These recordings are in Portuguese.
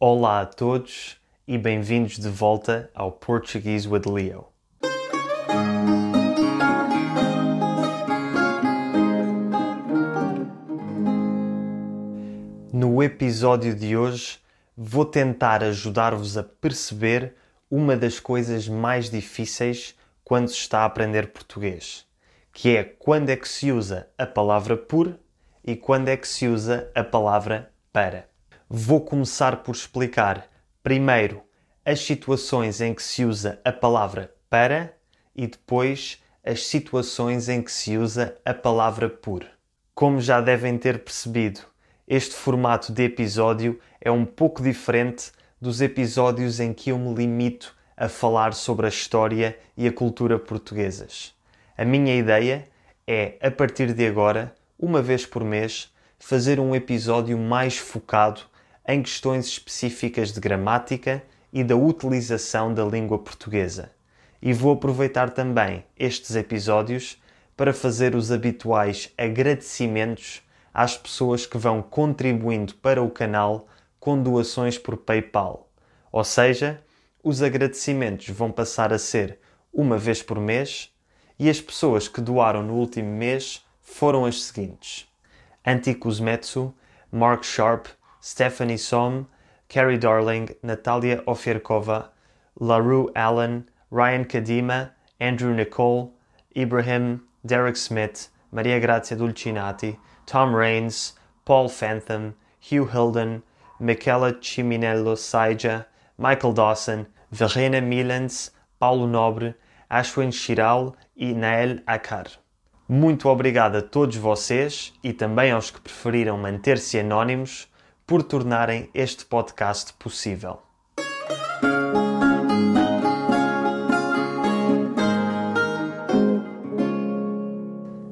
Olá a todos e bem-vindos de volta ao Portuguese with Leo. No episódio de hoje, vou tentar ajudar-vos a perceber uma das coisas mais difíceis quando se está a aprender português, que é quando é que se usa a palavra por e quando é que se usa a palavra para. Vou começar por explicar primeiro as situações em que se usa a palavra para e depois as situações em que se usa a palavra por. Como já devem ter percebido, este formato de episódio é um pouco diferente dos episódios em que eu me limito a falar sobre a história e a cultura portuguesas. A minha ideia é, a partir de agora, uma vez por mês, fazer um episódio mais focado em questões específicas de gramática e da utilização da língua portuguesa. E vou aproveitar também estes episódios para fazer os habituais agradecimentos às pessoas que vão contribuindo para o canal com doações por PayPal. Ou seja, os agradecimentos vão passar a ser uma vez por mês e as pessoas que doaram no último mês foram as seguintes: Anticos Metsu, Mark Sharp, Stephanie Somm, Carrie Darling, Natalia Ofierkova, LaRue Allen, Ryan Kadima, Andrew Nicole, Ibrahim, Derek Smith, Maria Grazia Dulcinati, Tom Rains, Paul Fantham, Hugh Hilden, Michela Ciminello Saija, Michael Dawson, Verena Milans, Paulo Nobre, Ashwin Chiral e Nael Akar. Muito obrigado a todos vocês e também aos que preferiram manter-se anónimos por tornarem este podcast possível.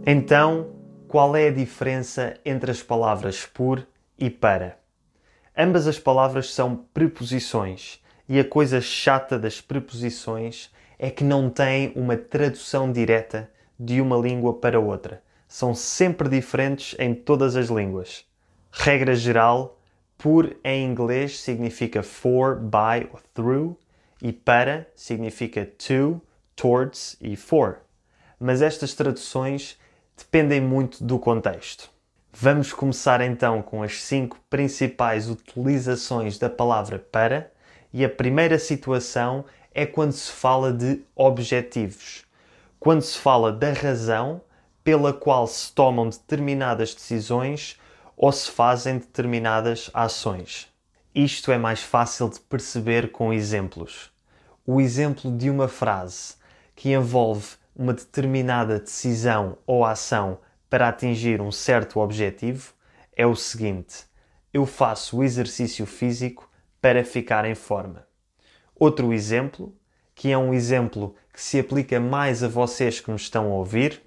Então, qual é a diferença entre as palavras por e para? Ambas as palavras são preposições e a coisa chata das preposições é que não têm uma tradução direta de uma língua para outra. São sempre diferentes em todas as línguas. Regra geral, por em inglês significa for, by ou through e para significa to, towards e for. Mas estas traduções dependem muito do contexto. Vamos começar então com as cinco principais utilizações da palavra para, e a primeira situação é quando se fala de objetivos. Quando se fala da razão pela qual se tomam determinadas decisões ou se fazem determinadas ações. Isto é mais fácil de perceber com exemplos. O exemplo de uma frase que envolve uma determinada decisão ou ação para atingir um certo objetivo é o seguinte: eu faço o exercício físico para ficar em forma. Outro exemplo, que é um exemplo que se aplica mais a vocês que nos estão a ouvir,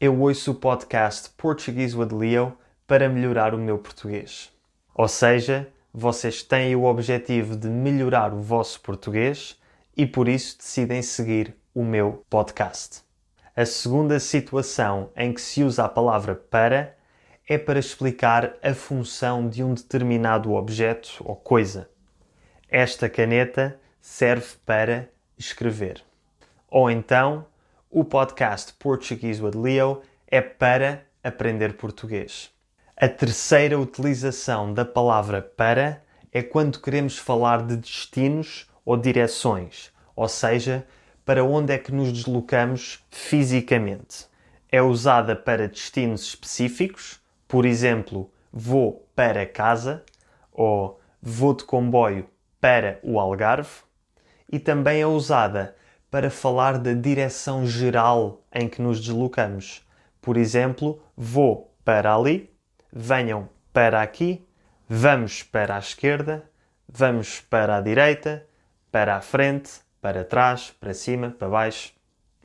eu ouço o podcast Portuguese with Leo para melhorar o meu português. Ou seja, vocês têm o objetivo de melhorar o vosso português e por isso decidem seguir o meu podcast. A segunda situação em que se usa a palavra para é para explicar a função de um determinado objeto ou coisa. Esta caneta serve para escrever. Ou então, o podcast Portuguese with Leo é para aprender português. A terceira utilização da palavra para é quando queremos falar de destinos ou direções, ou seja, para onde é que nos deslocamos fisicamente. É usada para destinos específicos, por exemplo, vou para casa ou vou de comboio para o Algarve, e também é usada para falar da direção geral em que nos deslocamos. Por exemplo, vou para ali venham para aqui, vamos para a esquerda, vamos para a direita, para a frente, para trás, para cima, para baixo,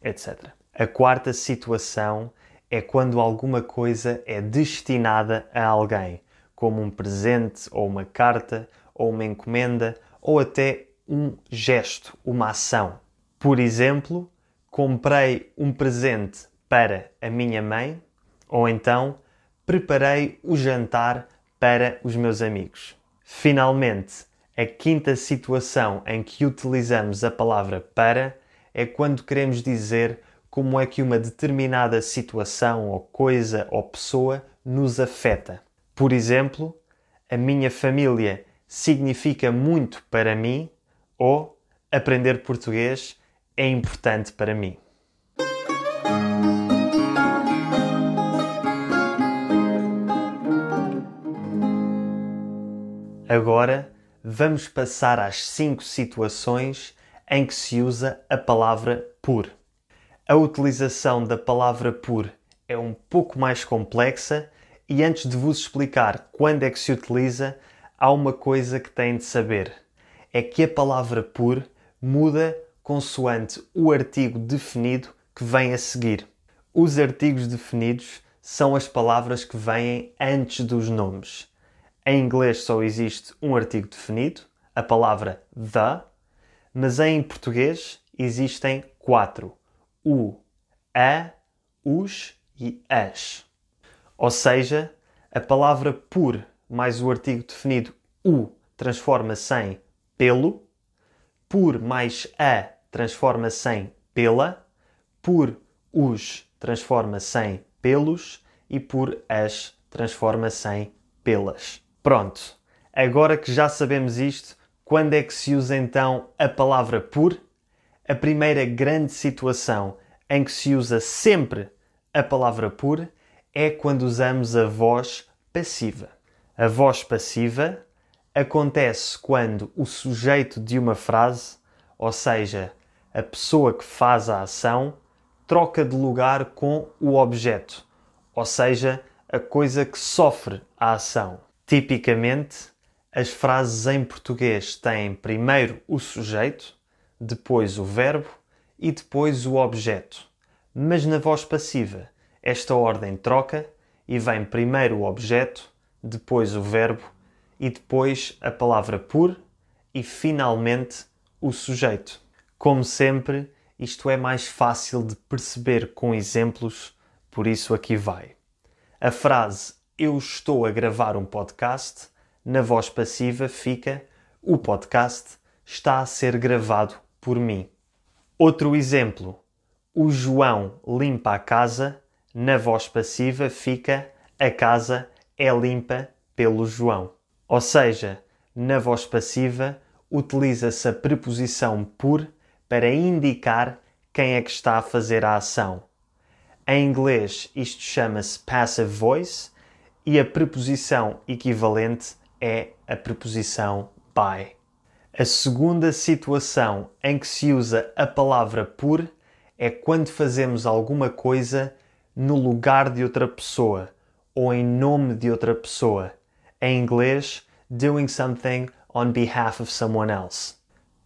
etc. A quarta situação é quando alguma coisa é destinada a alguém, como um presente ou uma carta ou uma encomenda ou até um gesto, uma ação. Por exemplo, comprei um presente para a minha mãe ou então preparei o jantar para os meus amigos. Finalmente, A quinta situação em que utilizamos a palavra para é quando queremos dizer como é que uma determinada situação ou coisa ou pessoa nos afeta. Por exemplo, a minha família significa muito para mim ou aprender português é importante para mim. Agora vamos passar às cinco situações em que se usa a palavra por. A utilização da palavra por é um pouco mais complexa e antes de vos explicar quando é que se utiliza, há uma coisa que têm de saber. É que a palavra por muda consoante o artigo definido que vem a seguir. Os artigos definidos são as palavras que vêm antes dos nomes. Em inglês só existe um artigo definido, a palavra the, mas em português existem quatro: o, a, os e as. Ou seja, a palavra por mais o artigo definido o transforma-se em pelo, por mais a transforma-se em pela, por os transforma-se em pelos e por as transforma-se em pelas. Pronto, agora que já sabemos isto, quando é que se usa então a palavra por? A primeira grande situação em que se usa sempre a palavra por é quando usamos a voz passiva. A voz passiva acontece quando o sujeito de uma frase, ou seja, a pessoa que faz a ação, troca de lugar com o objeto, ou seja, a coisa que sofre a ação. Tipicamente, as frases em português têm primeiro o sujeito, depois o verbo e depois o objeto. Mas na voz passiva, esta ordem troca e vem primeiro o objeto, depois o verbo e depois a palavra por e finalmente o sujeito. Como sempre, isto é mais fácil de perceber com exemplos, por isso aqui vai. A frase eu estou a gravar um podcast, na voz passiva fica o podcast está a ser gravado por mim. Outro exemplo, o João limpa a casa, na voz passiva fica a casa é limpa pelo João. Ou seja, na voz passiva utiliza-se a preposição por para indicar quem é que está a fazer a ação. Em inglês, isto chama-se passive voice e a preposição equivalente é a preposição by. A segunda situação em que se usa a palavra por é quando fazemos alguma coisa no lugar de outra pessoa ou em nome de outra pessoa. Em inglês, doing something on behalf of someone else.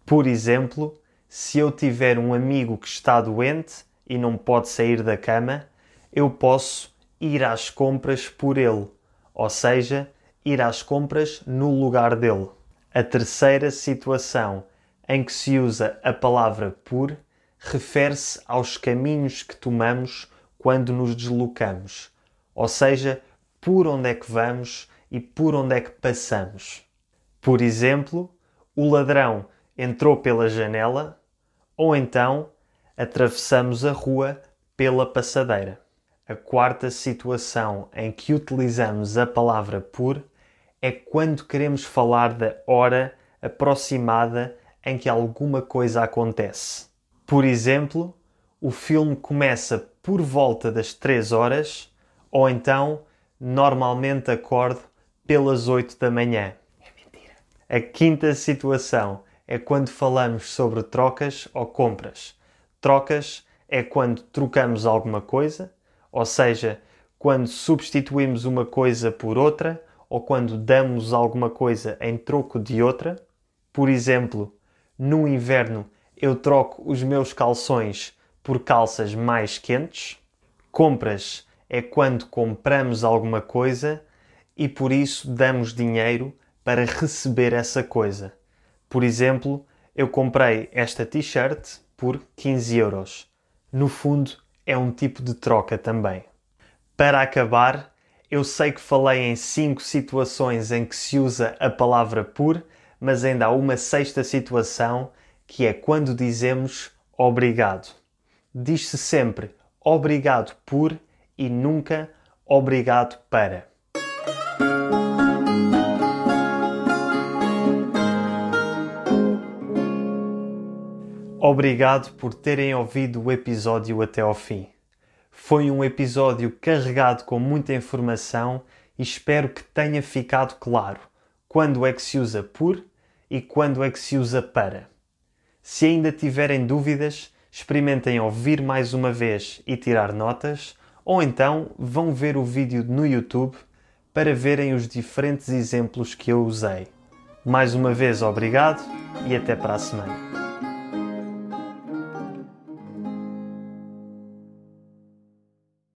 Por exemplo, se eu tiver um amigo que está doente e não pode sair da cama, eu posso ir às compras por ele, ou seja, ir às compras no lugar dele. A terceira situação em que se usa a palavra por refere-se aos caminhos que tomamos quando nos deslocamos, ou seja, por onde é que vamos e por onde é que passamos. Por exemplo, o ladrão entrou pela janela ou então atravessamos a rua pela passadeira. A quarta situação em que utilizamos a palavra por é quando queremos falar da hora aproximada em que alguma coisa acontece. Por exemplo, o filme começa por volta das 3 horas ou então normalmente acordo pelas 8 da manhã. É mentira. A quinta situação é quando falamos sobre trocas ou compras. Trocas é quando trocamos alguma coisa ou seja, quando substituímos uma coisa por outra ou quando damos alguma coisa em troco de outra. Por exemplo, no inverno eu troco os meus calções por calças mais quentes. Compras é quando compramos alguma coisa e por isso damos dinheiro para receber essa coisa. Por exemplo, eu comprei esta t-shirt por 15 euros. No fundo, é um tipo de troca também. Para acabar, eu sei que falei em cinco situações em que se usa a palavra por, mas ainda há uma sexta situação que é quando dizemos obrigado. Diz-se sempre obrigado por e nunca obrigado para. Obrigado por terem ouvido o episódio até ao fim. Foi um episódio carregado com muita informação e espero que tenha ficado claro quando é que se usa por e quando é que se usa para. Se ainda tiverem dúvidas, experimentem ouvir mais uma vez e tirar notas, ou então vão ver o vídeo no YouTube para verem os diferentes exemplos que eu usei. Mais uma vez, obrigado e até para a semana.